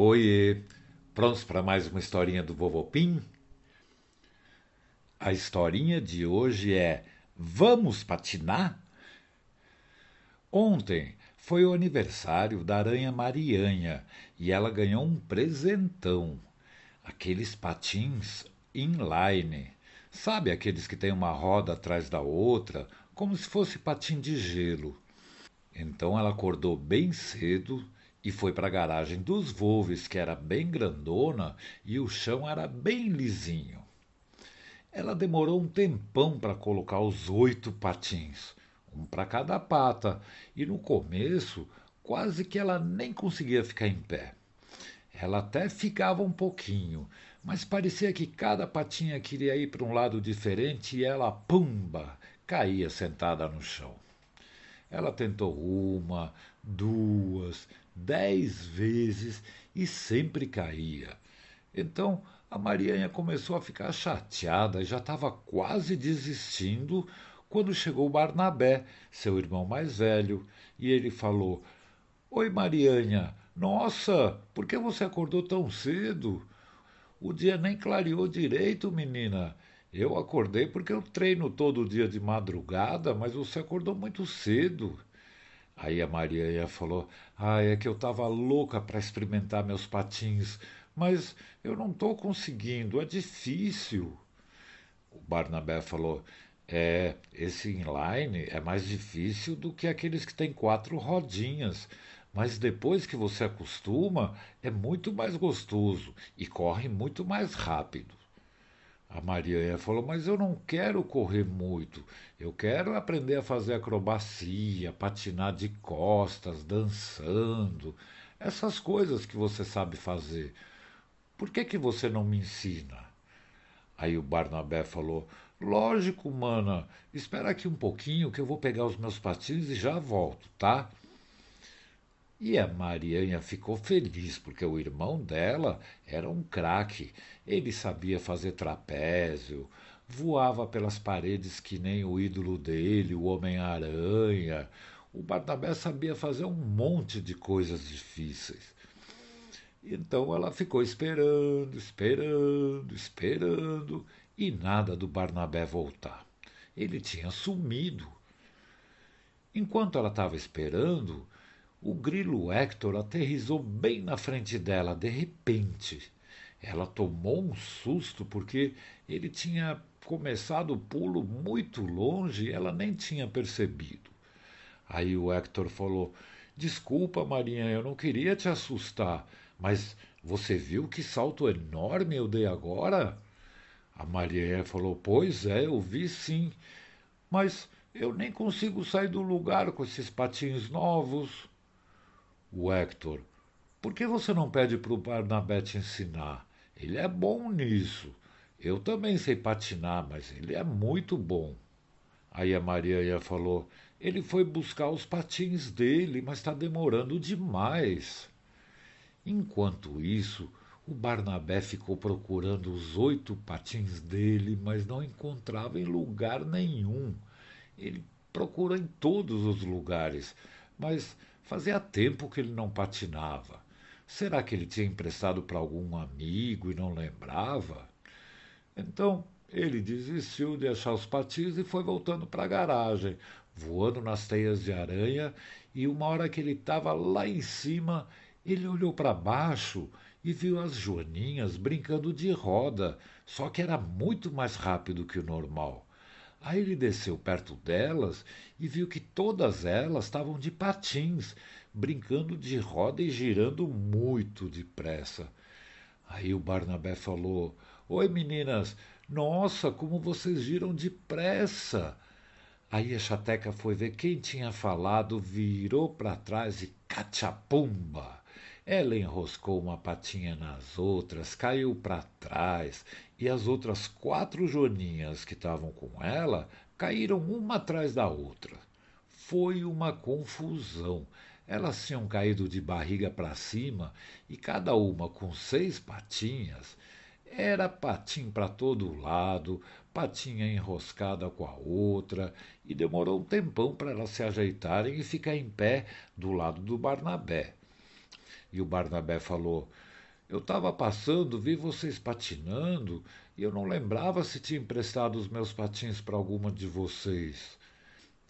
Oiê, prontos para mais uma historinha do Vovô Pim? A historinha de hoje é Vamos patinar? Ontem foi o aniversário da aranha Marianha e ela ganhou um presentão. Aqueles patins inline. Sabe aqueles que têm uma roda atrás da outra, como se fosse patim de gelo. Então ela acordou bem cedo e foi para a garagem dos Volves, que era bem grandona e o chão era bem lisinho. Ela demorou um tempão para colocar os oito patins, um para cada pata, e no começo quase que ela nem conseguia ficar em pé. Ela até ficava um pouquinho, mas parecia que cada patinha queria ir para um lado diferente e ela, pumba, caía sentada no chão. Ela tentou uma, duas, dez vezes e sempre caía. Então a Marianha começou a ficar chateada e já estava quase desistindo quando chegou Barnabé, seu irmão mais velho, e ele falou: Oi, Marianha, nossa, por que você acordou tão cedo? O dia nem clareou direito, menina. Eu acordei porque eu treino todo dia de madrugada, mas você acordou muito cedo. Aí a Maria falou: Ah, é que eu estava louca para experimentar meus patins, mas eu não estou conseguindo, é difícil. O Barnabé falou: É, esse inline é mais difícil do que aqueles que têm quatro rodinhas, mas depois que você acostuma, é muito mais gostoso e corre muito mais rápido. A Maria falou: Mas eu não quero correr muito. Eu quero aprender a fazer acrobacia, patinar de costas, dançando. Essas coisas que você sabe fazer. Por que, que você não me ensina? Aí o Barnabé falou: Lógico, mana. Espera aqui um pouquinho que eu vou pegar os meus patins e já volto, tá? E a Marianha ficou feliz, porque o irmão dela era um craque. Ele sabia fazer trapézio, voava pelas paredes que nem o ídolo dele, o Homem-Aranha. O Barnabé sabia fazer um monte de coisas difíceis. Então ela ficou esperando, esperando, esperando, e nada do Barnabé voltar. Ele tinha sumido. Enquanto ela estava esperando, o grilo Hector aterrizou bem na frente dela, de repente. Ela tomou um susto porque ele tinha começado o pulo muito longe e ela nem tinha percebido. Aí o Hector falou: Desculpa, Marinha, eu não queria te assustar, mas você viu que salto enorme eu dei agora? A Maria falou: Pois é, eu vi sim, mas eu nem consigo sair do lugar com esses patins novos. O Hector. Por que você não pede para o Barnabé te ensinar? Ele é bom nisso. Eu também sei patinar, mas ele é muito bom. Aí a Maria falou: ele foi buscar os patins dele, mas está demorando demais. Enquanto isso, o Barnabé ficou procurando os oito patins dele, mas não encontrava em lugar nenhum. Ele procurou em todos os lugares, mas Fazia tempo que ele não patinava. Será que ele tinha emprestado para algum amigo e não lembrava? Então ele desistiu de achar os patins e foi voltando para a garagem, voando nas teias de aranha, e uma hora que ele estava lá em cima, ele olhou para baixo e viu as joaninhas brincando de roda, só que era muito mais rápido que o normal. Aí ele desceu perto delas e viu que todas elas estavam de patins, brincando de roda e girando muito depressa. Aí o Barnabé falou: Oi meninas, nossa, como vocês giram depressa! Aí a chateca foi ver quem tinha falado, virou para trás e cachapumba! Ela enroscou uma patinha nas outras, caiu para trás, e as outras quatro joaninhas que estavam com ela caíram uma atrás da outra. Foi uma confusão. Elas tinham caído de barriga para cima e cada uma com seis patinhas. Era patim para todo lado, patinha enroscada com a outra, e demorou um tempão para elas se ajeitarem e ficar em pé do lado do Barnabé. E o Barnabé falou: Eu estava passando, vi vocês patinando e eu não lembrava se tinha emprestado os meus patins para alguma de vocês.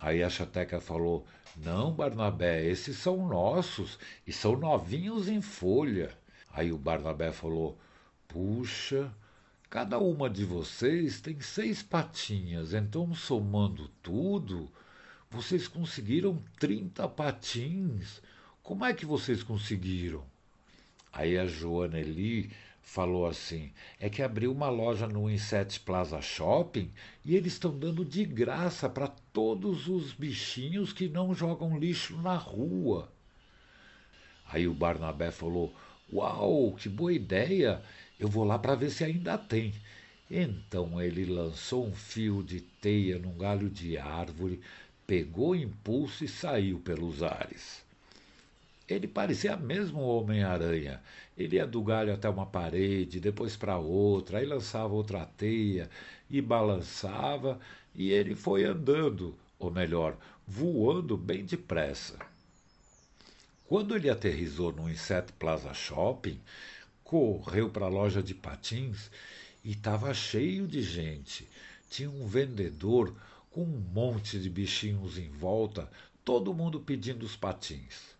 Aí a chateca falou: Não, Barnabé, esses são nossos e são novinhos em folha. Aí o Barnabé falou: Puxa, cada uma de vocês tem seis patinhas, então somando tudo, vocês conseguiram trinta patins. Como é que vocês conseguiram? Aí a Joana Eli falou assim: é que abriu uma loja no Inset Plaza Shopping e eles estão dando de graça para todos os bichinhos que não jogam lixo na rua. Aí o Barnabé falou: Uau, que boa ideia! Eu vou lá para ver se ainda tem. Então ele lançou um fio de teia num galho de árvore, pegou impulso e saiu pelos ares. Ele parecia mesmo o Homem-Aranha. Ele ia do galho até uma parede, depois para outra, aí lançava outra teia e balançava, e ele foi andando, ou melhor, voando bem depressa. Quando ele aterrizou no Inset Plaza Shopping, correu para a loja de patins e estava cheio de gente. Tinha um vendedor com um monte de bichinhos em volta, todo mundo pedindo os patins.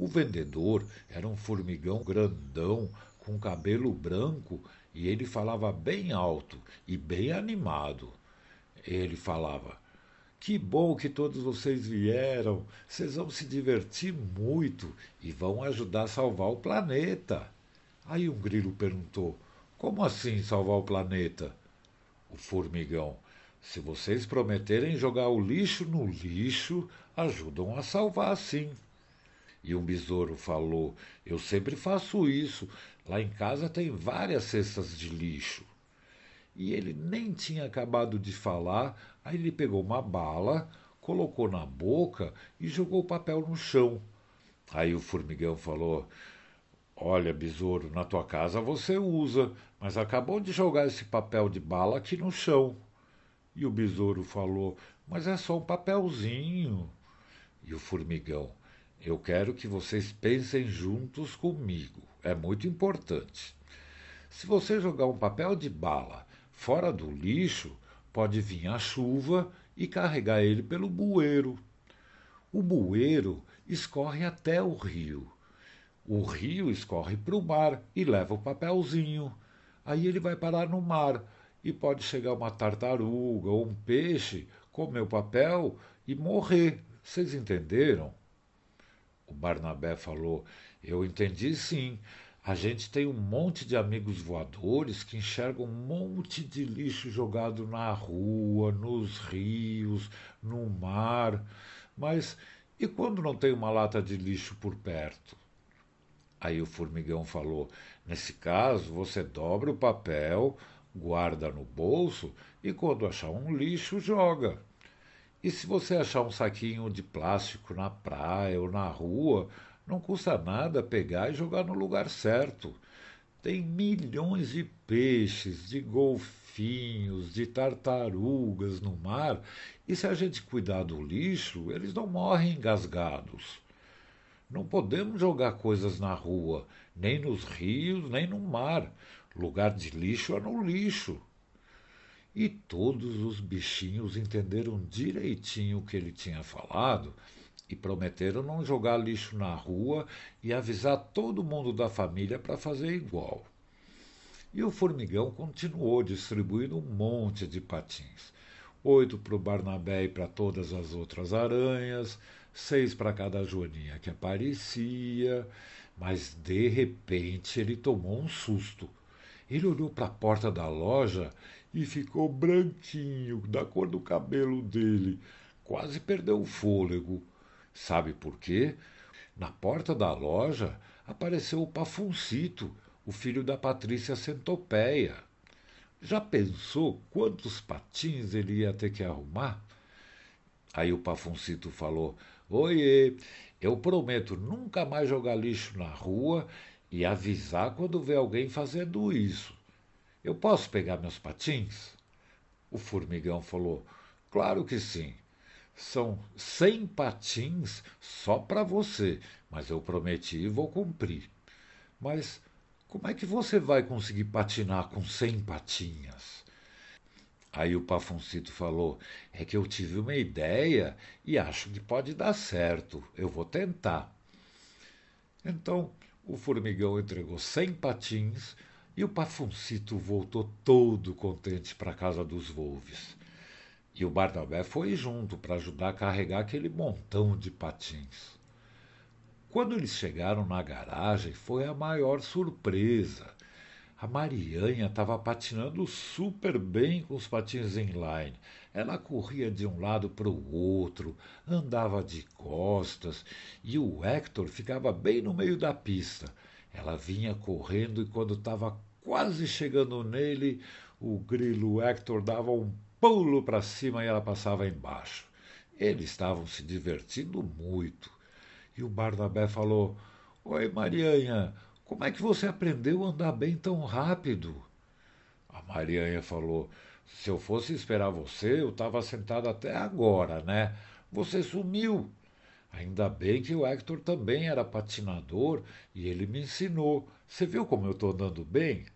O vendedor era um formigão grandão, com cabelo branco, e ele falava bem alto e bem animado. Ele falava: Que bom que todos vocês vieram, vocês vão se divertir muito e vão ajudar a salvar o planeta. Aí um grilo perguntou: Como assim salvar o planeta? O formigão: Se vocês prometerem jogar o lixo no lixo, ajudam a salvar sim. E um besouro falou: Eu sempre faço isso. Lá em casa tem várias cestas de lixo. E ele nem tinha acabado de falar, aí ele pegou uma bala, colocou na boca e jogou o papel no chão. Aí o formigão falou: Olha, besouro, na tua casa você usa, mas acabou de jogar esse papel de bala aqui no chão. E o besouro falou: Mas é só um papelzinho. E o formigão: eu quero que vocês pensem juntos comigo. É muito importante. Se você jogar um papel de bala fora do lixo, pode vir a chuva e carregar ele pelo bueiro. O bueiro escorre até o rio. O rio escorre para o mar e leva o papelzinho. Aí ele vai parar no mar e pode chegar uma tartaruga ou um peixe, comer o papel e morrer. Vocês entenderam? O Barnabé falou: Eu entendi sim. A gente tem um monte de amigos voadores que enxergam um monte de lixo jogado na rua, nos rios, no mar. Mas e quando não tem uma lata de lixo por perto? Aí o formigão falou: Nesse caso, você dobra o papel, guarda no bolso e quando achar um lixo, joga. E se você achar um saquinho de plástico na praia ou na rua, não custa nada pegar e jogar no lugar certo. Tem milhões de peixes, de golfinhos, de tartarugas no mar, e se a gente cuidar do lixo, eles não morrem engasgados. Não podemos jogar coisas na rua, nem nos rios, nem no mar. Lugar de lixo é no lixo. E todos os bichinhos entenderam direitinho o que ele tinha falado e prometeram não jogar lixo na rua e avisar todo mundo da família para fazer igual. E o formigão continuou distribuindo um monte de patins. Oito para o Barnabé e para todas as outras aranhas, seis para cada joaninha que aparecia, mas de repente ele tomou um susto. Ele olhou para a porta da loja e ficou branquinho, da cor do cabelo dele. Quase perdeu o fôlego. Sabe por quê? Na porta da loja apareceu o Pafuncito, o filho da Patrícia Centopeia. Já pensou quantos patins ele ia ter que arrumar? Aí o Pafuncito falou: Oiê, eu prometo nunca mais jogar lixo na rua e avisar quando ver alguém fazendo isso. Eu posso pegar meus patins? O formigão falou: Claro que sim. São cem patins só para você, mas eu prometi e vou cumprir. Mas como é que você vai conseguir patinar com cem patinhas? Aí o Pafuncito falou: É que eu tive uma ideia e acho que pode dar certo. Eu vou tentar. Então o formigão entregou cem patins e o Pafuncito voltou todo contente para a casa dos Wolves. E o Barnabé foi junto para ajudar a carregar aquele montão de patins. Quando eles chegaram na garagem, foi a maior surpresa. A Marianha estava patinando super bem com os patins inline. Ela corria de um lado para o outro, andava de costas e o Hector ficava bem no meio da pista. Ela vinha correndo e quando estava quase chegando nele, o grilo Hector dava um pulo para cima e ela passava embaixo. Eles estavam se divertindo muito. E o Barnabé falou: Oi, Marianha, como é que você aprendeu a andar bem tão rápido? A Marianha falou: Se eu fosse esperar você, eu estava sentado até agora, né? Você sumiu. Ainda bem que o Hector também era patinador e ele me ensinou. Você viu como eu estou andando bem?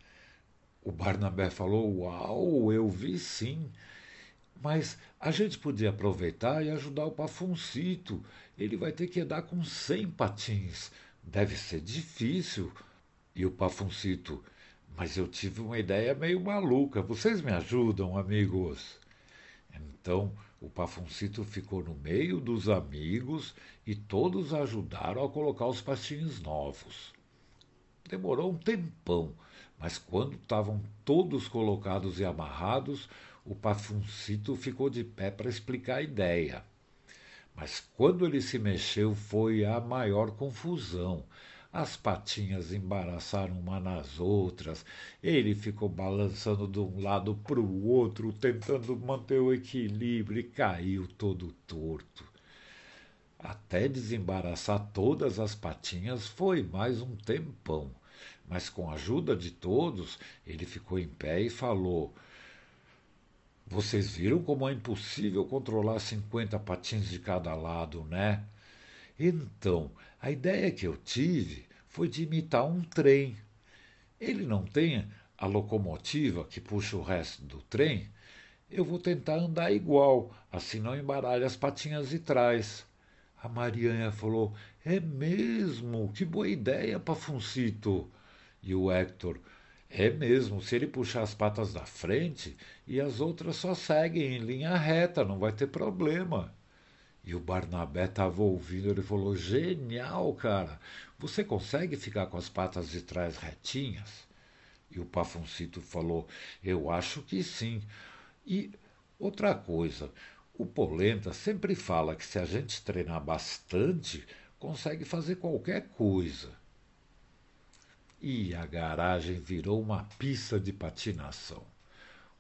O Barnabé falou: Uau, eu vi sim. Mas a gente podia aproveitar e ajudar o Pafuncito. Ele vai ter que andar com cem patins. Deve ser difícil. E o Pafuncito, mas eu tive uma ideia meio maluca. Vocês me ajudam, amigos? Então o Pafuncito ficou no meio dos amigos e todos ajudaram a colocar os patins novos. Demorou um tempão, mas quando estavam todos colocados e amarrados, o Pafuncito ficou de pé para explicar a ideia. Mas quando ele se mexeu foi a maior confusão. As patinhas embaraçaram uma nas outras. Ele ficou balançando de um lado para o outro, tentando manter o equilíbrio e caiu todo torto. Até desembaraçar todas as patinhas foi mais um tempão. Mas com a ajuda de todos, ele ficou em pé e falou: vocês viram como é impossível controlar 50 patins de cada lado, né? Então, a ideia que eu tive foi de imitar um trem. Ele não tem a locomotiva que puxa o resto do trem? Eu vou tentar andar igual, assim não embaralha as patinhas de trás. A Marianha falou: É mesmo? Que boa ideia, Pafuncito. E o Hector: é mesmo, se ele puxar as patas da frente e as outras só seguem em linha reta, não vai ter problema. E o Barnabé estava ouvindo, ele falou: Genial, cara! Você consegue ficar com as patas de trás retinhas? E o Pafuncito falou: Eu acho que sim. E outra coisa, o Polenta sempre fala que se a gente treinar bastante, consegue fazer qualquer coisa. E a garagem virou uma pista de patinação.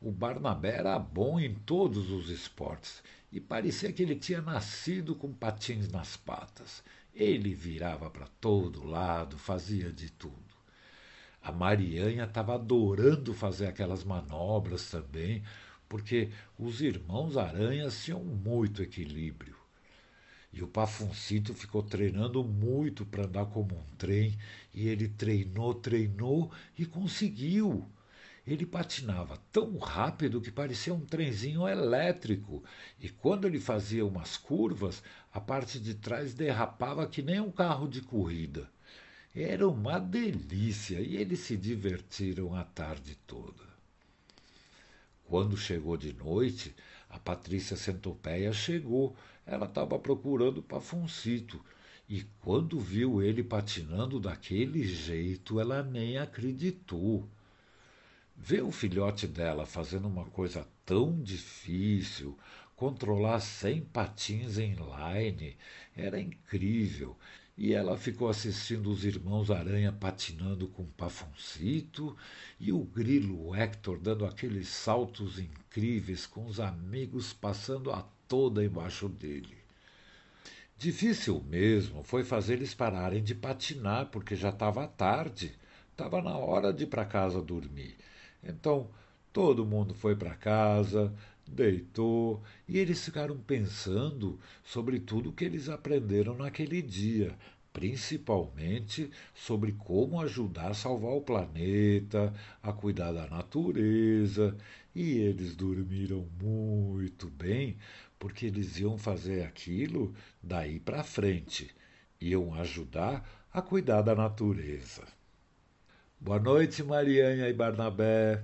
O Barnabé era bom em todos os esportes e parecia que ele tinha nascido com patins nas patas. Ele virava para todo lado, fazia de tudo. A Marianha estava adorando fazer aquelas manobras também, porque os irmãos aranhas tinham muito equilíbrio. E o Pafuncito ficou treinando muito para andar como um trem, e ele treinou, treinou e conseguiu. Ele patinava tão rápido que parecia um trenzinho elétrico, e quando ele fazia umas curvas, a parte de trás derrapava que nem um carro de corrida. Era uma delícia e eles se divertiram a tarde toda. Quando chegou de noite, a Patrícia Centopeia chegou ela estava procurando Pafuncito. E quando viu ele patinando daquele jeito, ela nem acreditou. Ver o filhote dela fazendo uma coisa tão difícil, controlar cem patins em line, era incrível. E ela ficou assistindo os irmãos Aranha patinando com Pafuncito e o grilo Hector dando aqueles saltos incríveis com os amigos passando a toda embaixo dele. Difícil mesmo foi fazer eles pararem de patinar, porque já estava tarde, estava na hora de ir para casa dormir. Então todo mundo foi para casa, deitou e eles ficaram pensando sobre tudo que eles aprenderam naquele dia. principalmente sobre como ajudar a salvar o planeta, a cuidar da natureza. E eles dormiram muito bem, porque eles iam fazer aquilo daí para frente, iam ajudar a cuidar da natureza. Boa noite, Mariana e Barnabé.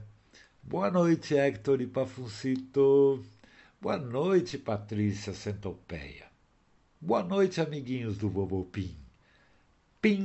Boa noite, Hector e Pafuncito. Boa noite, Patrícia Centopeia. Boa noite, amiguinhos do Vovô Pim. Pim!